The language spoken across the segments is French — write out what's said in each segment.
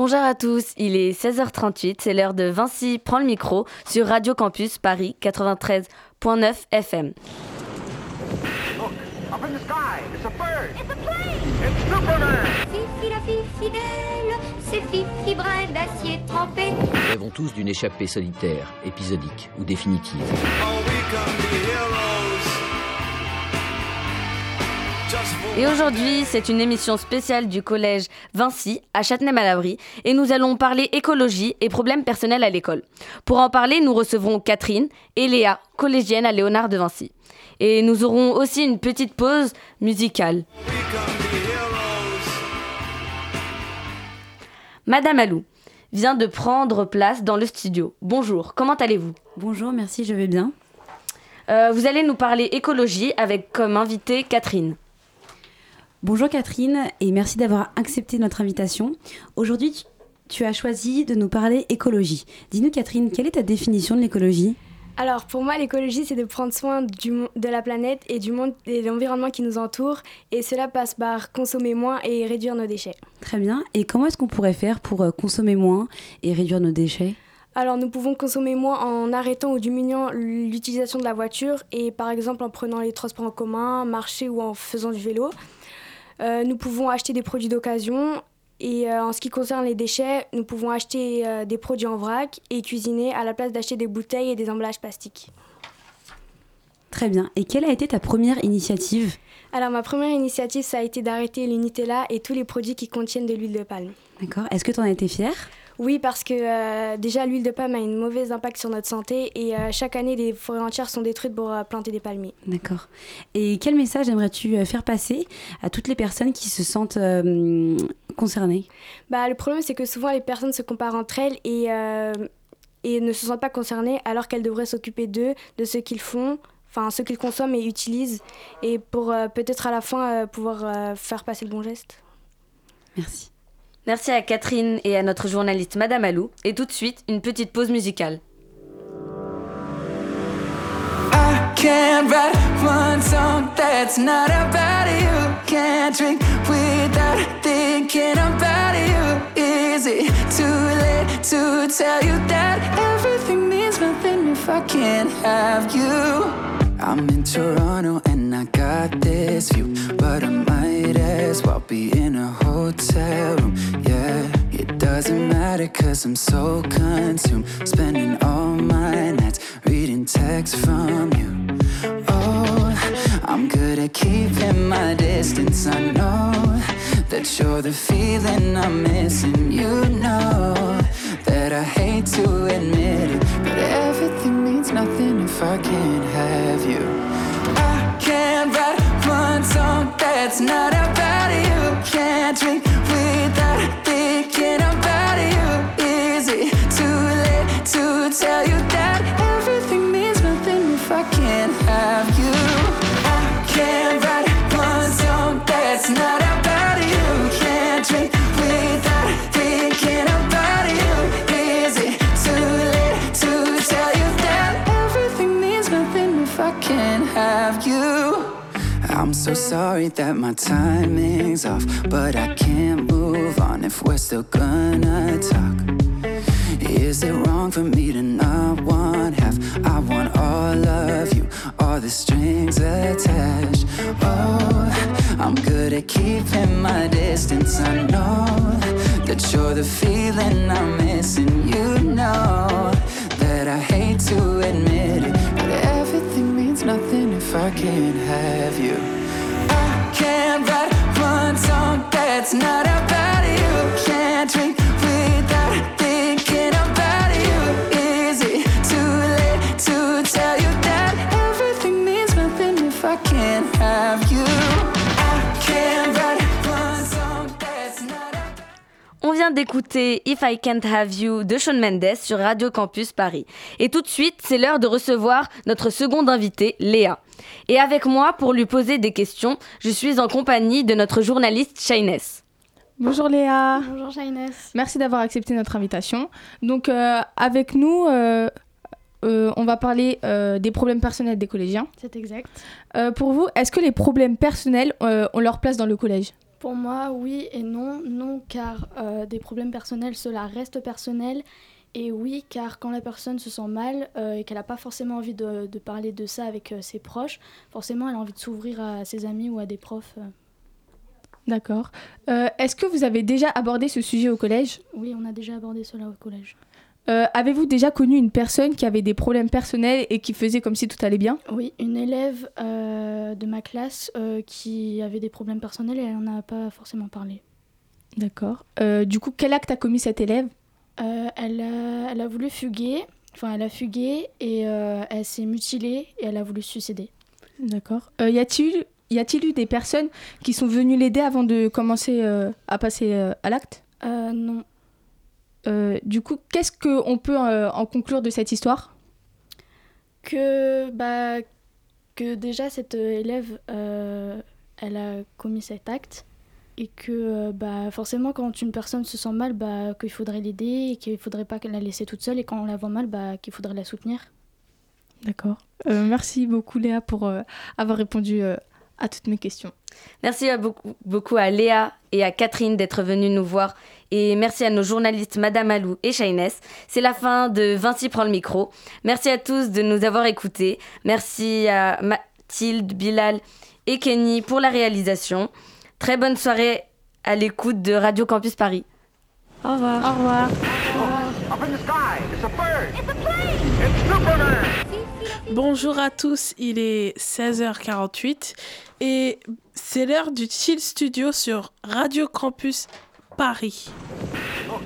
Bonjour à tous, il est 16h38, c'est l'heure de Vinci prend le micro sur Radio Campus Paris 93.9 FM. Up in the sky, it's a bird. It's a plane. It's Superman. Fifi la fille fidèle, c'est Fifi brin d'acier trempé. Nous rêvons tous d'une échappée solitaire, épisodique ou définitive. Et aujourd'hui, c'est une émission spéciale du collège Vinci à Châtenay-Malabry et nous allons parler écologie et problèmes personnels à l'école. Pour en parler, nous recevrons Catherine et Léa, collégienne à Léonard de Vinci. Et nous aurons aussi une petite pause musicale. Madame Alou vient de prendre place dans le studio. Bonjour, comment allez-vous? Bonjour, merci, je vais bien. Euh, Vous allez nous parler écologie avec comme invitée Catherine. Bonjour Catherine et merci d'avoir accepté notre invitation. Aujourd'hui, tu- as choisi de nous parler écologie. Dis-nous Catherine, quelle est ta définition de l'écologie? Alors pour moi, l'écologie, c'est de prendre soin du, de la planète et du monde et de l'environnement qui nous entoure. Et cela passe par consommer moins et réduire nos déchets. Très bien. Et comment est-ce qu'on pourrait faire pour euh, consommer moins et réduire nos déchets? Alors nous pouvons consommer moins en arrêtant ou diminuant l'utilisation de la voiture et par exemple en prenant les transports en commun, marcher ou en faisant du vélo. Euh, nous pouvons acheter des produits d'occasion. Et euh, en ce qui concerne les déchets, nous pouvons acheter euh, des produits en vrac et cuisiner à la place d'acheter des bouteilles et des emballages plastiques. Très bien. Et quelle a été ta première initiative? Alors ma première initiative, ça a été d'arrêter le Nutella et tous les produits qui contiennent de l'huile de palme. D'accord. Est-ce que tu en as été fière? Oui, parce que euh, déjà l'huile de palme a une mauvaise impact sur notre santé et euh, chaque année des forêts entières sont détruites pour euh, planter des palmiers. D'accord. Et quel message aimerais-tu faire passer à toutes les personnes qui se sentent concernées? Bah, le problème c'est que souvent les personnes se comparent entre elles et, et ne se sentent pas concernées alors qu'elles devraient s'occuper d'eux, de ce qu'ils font, enfin ce qu'ils consomment et utilisent et pour euh, peut-être à la fin euh, pouvoir euh, faire passer le bon geste. Merci. Merci à Catherine et à notre journaliste Madame Alou. Et tout de suite, une petite pause musicale. I can't write one song that's not about you. Can't drink without thinking about you. Is it too late to tell you that everything means nothing if I can't have you? I'm in Toronto I got this view, but I might as well be in a hotel room. Yeah, it doesn't matter cause I'm so consumed, spending all my nights reading texts from you. Oh, I'm good at keeping my distance. I know that you're the feeling I'm missing. You know that I hate to admit it, but everything means nothing if I can't have you. Can't write one song that's not about you. Can't I'm so sorry that my timing's off, but I can't move on if we're still gonna talk. Is it wrong for me to not want half? I want all of you, all the strings attached. Oh, I'm good at keeping my distance. I know that you're the feeling I'm missing. You know On vient d'écouter If I Can't Have You de Shawn Mendes sur Radio Campus Paris. Et tout de suite, c'est l'heure de recevoir notre seconde invitée, Léa. Et avec moi, pour lui poser des questions, je suis en compagnie de notre journaliste Shayness. Bonjour Léa, Bonjour Shaines. merci d'avoir accepté notre invitation. Donc euh, avec nous, euh, euh, on va parler euh, des problèmes personnels des collégiens. C'est exact. Euh, pour vous, est-ce que les problèmes personnels euh, ont leur place dans le collège? Pour moi, oui et non. Non, car euh, des problèmes personnels, cela reste personnel. Et oui, car quand la personne se sent mal euh, et qu'elle n'a pas forcément envie de, de parler de ça avec euh, ses proches, forcément, elle a envie de s'ouvrir à ses amis ou à des profs. euh. D'accord. Est-ce que vous avez déjà abordé ce sujet au collège? Oui, on a déjà abordé cela au collège. Avez-vous déjà connu une personne qui avait des problèmes personnels et qui faisait comme si tout allait bien? Oui, une élève de ma classe qui avait des problèmes personnels et elle n'en a pas forcément parlé. D'accord. Du coup, quel acte a commis cette élève? Elle, a, elle a voulu fuguer, enfin elle a fugué et euh, elle s'est mutilée et elle a voulu se suicider. D'accord. Euh, y a-t-il y a-t-il eu des personnes qui sont venues l'aider avant de commencer euh, à passer euh, à l'acte? Euh, non. Euh, Du coup, qu'est-ce qu'on peut euh, en conclure de cette histoire? Que, bah, que déjà cette euh, élève, euh, elle a commis cet acte et que euh, bah, forcément quand une personne se sent mal, bah, qu'il faudrait l'aider et qu'il faudrait pas la laisser toute seule et quand on la voit mal, bah, qu'il faudrait la soutenir. D'accord. Euh, merci beaucoup Léa pour euh, avoir répondu euh, à toutes mes questions. Merci à beaucoup, beaucoup à Léa et à Catherine d'être venues nous voir. Et merci à nos journalistes Madame Alou et Shainès. C'est la fin de Vinci prend le micro. Merci à tous de nous avoir écoutés. Merci à Mathilde, Bilal et Kenny pour la réalisation. Très bonne soirée à l'écoute de Radio Campus Paris. Au revoir. Au revoir. Up in the sky, it's a bird. It's a plane. It's Superman. Bonjour à tous, il est 16h48 et c'est l'heure du Chill Studio sur Radio Campus Paris. Look,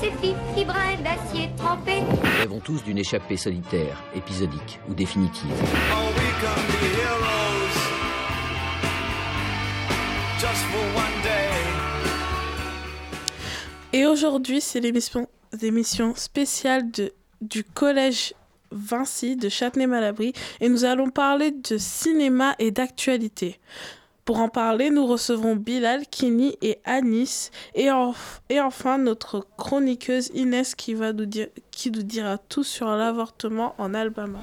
Fifi brin d'acier trempé. Rêvons tous d'une échappée solitaire, épisodique ou définitive. Et aujourd'hui, c'est l'émission l'émission spéciale de, du collège Vinci de Châtenay-Malabry et nous allons parler de cinéma et d'actualité. Pour en parler, nous recevrons Bilal, Kini et Anis et, en- et enfin notre chroniqueuse Inès qui, va nous dire, qui nous dira tout sur l'avortement en Alabama.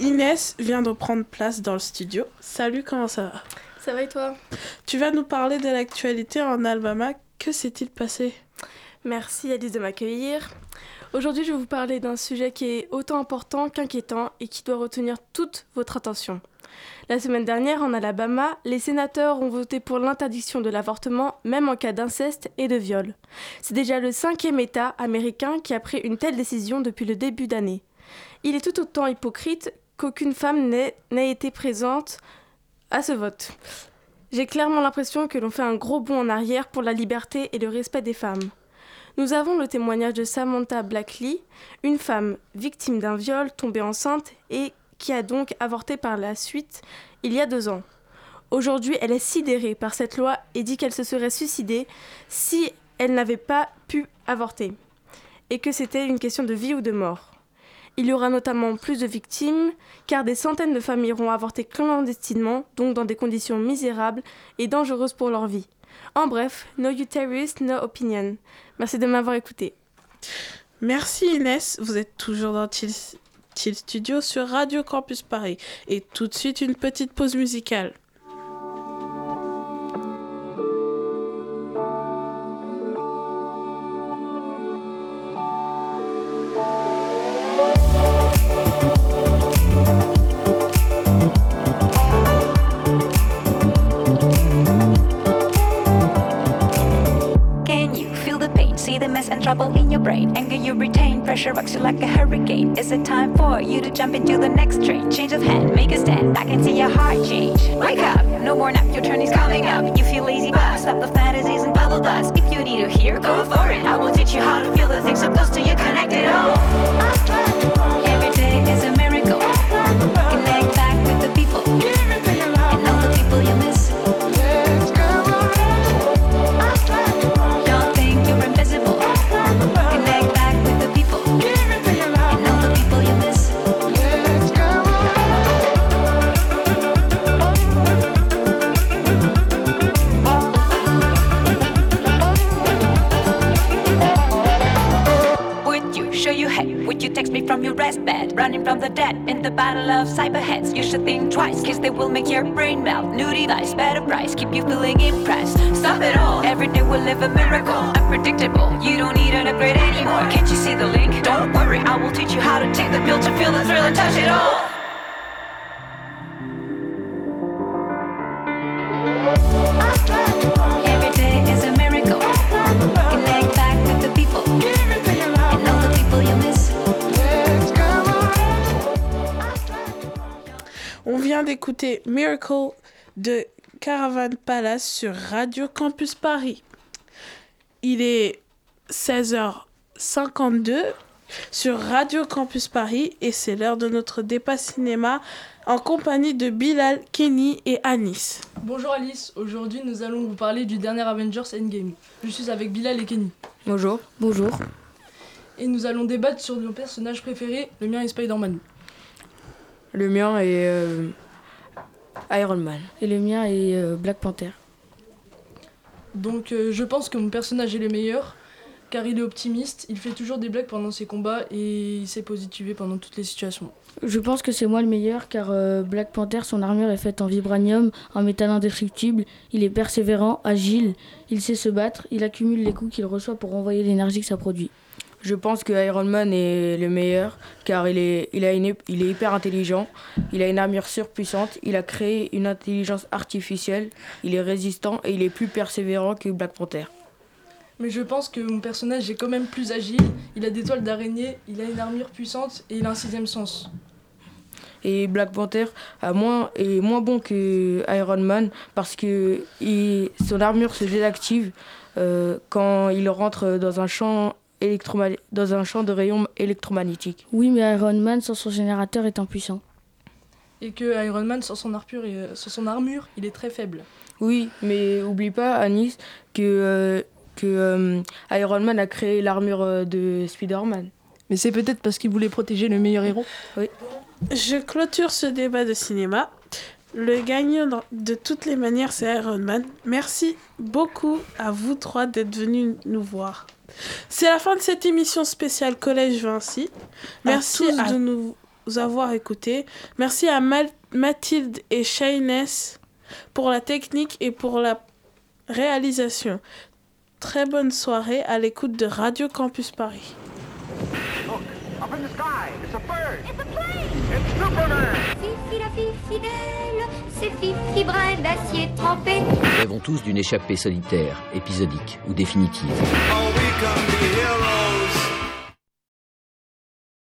Inès vient de prendre place dans le studio. Salut, comment ça va? Ça va et toi? Tu vas nous parler de l'actualité en Alabama. Que s'est-il passé? Merci Alice de m'accueillir. Aujourd'hui, je vais vous parler d'un sujet qui est autant important qu'inquiétant et qui doit retenir toute votre attention. La semaine dernière, en Alabama, les sénateurs ont voté pour l'interdiction de l'avortement, même en cas d'inceste et de viol. C'est déjà le cinquième État américain qui a pris une telle décision depuis le début d'année. Il est tout autant hypocrite qu'aucune femme n'ait n'ait été présente à ce vote. J'ai clairement l'impression que l'on fait un gros bond en arrière pour la liberté et le respect des femmes. Nous avons le témoignage de Samantha Blackley, une femme victime d'un viol tombée enceinte et qui a donc avorté par la suite il y a deux ans. Aujourd'hui, elle est sidérée par cette loi et dit qu'elle se serait suicidée si elle n'avait pas pu avorter et que c'était une question de vie ou de mort. Il y aura notamment plus de victimes, car des centaines de femmes iront avorter clandestinement, donc dans des conditions misérables et dangereuses pour leur vie. En bref, no uterus, no opinion. Merci de m'avoir écouté. Merci Inès, vous êtes toujours dans Chill, Chill Studio sur Radio Campus Paris. Et tout de suite, une petite pause musicale. And trouble in your brain. Anger you retain, pressure rocks you like a hurricane. Is it time for you to jump into the next train? Change of hand, make a stand. I can see your heart change. Wake up, no more nap, your turn is coming up. You feel lazy, but stop the fantasies and bubble dust. If you need to hear, go for it. I will teach you how to feel the things so close to you, connected. Oh, the battle of cyberheads, you should think twice, cause they will make your brain melt. New device, better price, keep you feeling impressed. Stop it all, every day we'll live a miracle. Unpredictable, you don't need an upgrade anymore. Can't you see the link? Don't worry, I will teach you how to take the pill to feel the thrill and touch it all. Vient d'écouter Miracle de Caravan Palace sur Radio Campus Paris. Il est 16h52 sur Radio Campus Paris et c'est l'heure de notre débat cinéma en compagnie de Bilal, Kenny et Anis. Bonjour Alice, aujourd'hui nous allons vous parler du dernier Avengers Endgame. Je suis avec Bilal et Kenny. Bonjour. Bonjour. Et nous allons débattre sur nos personnages préférés. Le mien est Spider-Man. Le mien est euh, Iron Man. Et le mien est euh, Black Panther. Donc euh, je pense que mon personnage est le meilleur car il est optimiste, il fait toujours des blagues pendant ses combats et il sait positiver pendant toutes les situations. Je pense que c'est moi le meilleur car euh, Black Panther, son armure est faite en vibranium, en métal indestructible. Il est persévérant, agile, il sait se battre, il accumule les coups qu'il reçoit pour renvoyer l'énergie que ça produit. Je pense que Iron Man est le meilleur car il est, il, a une, il est hyper intelligent, il a une armure surpuissante, il a créé une intelligence artificielle, il est résistant et il est plus persévérant que Black Panther. Mais je pense que mon personnage est quand même plus agile, il a des toiles d'araignée, il a une armure puissante et il a un sixième sens. Et Black Panther a moins, est moins bon que Iron Man parce que il- son armure se désactive euh, quand il rentre dans un champ dans un champ de rayons électromagnétiques. Oui, mais Iron Man, sans son générateur, est impuissant. Et que Iron Man, sans son, armure, est- sans son armure, il est très faible. Oui, mais oublie pas, Anis, que, euh, que euh, Iron Man a créé l'armure euh, de Spider-Man. Mais c'est peut-être parce qu'il voulait protéger le meilleur héros. Oui. Je clôture ce débat de cinéma. Le gagnant de toutes les manières, c'est Iron Man. Merci beaucoup à vous trois d'être venus nous voir. C'est la fin de cette émission spéciale Collège Vinci. Merci tous à de nous avoir écoutés. Merci à Mal- Mathilde et Shayness pour la technique et pour la réalisation. Très bonne soirée à l'écoute de Radio Campus Paris. Up in the sky, it's a bird. It's a plane. It's Superman. Fifi brin d'acier trempé. Rêvons tous d'une échappée solitaire, épisodique ou définitive. All we come to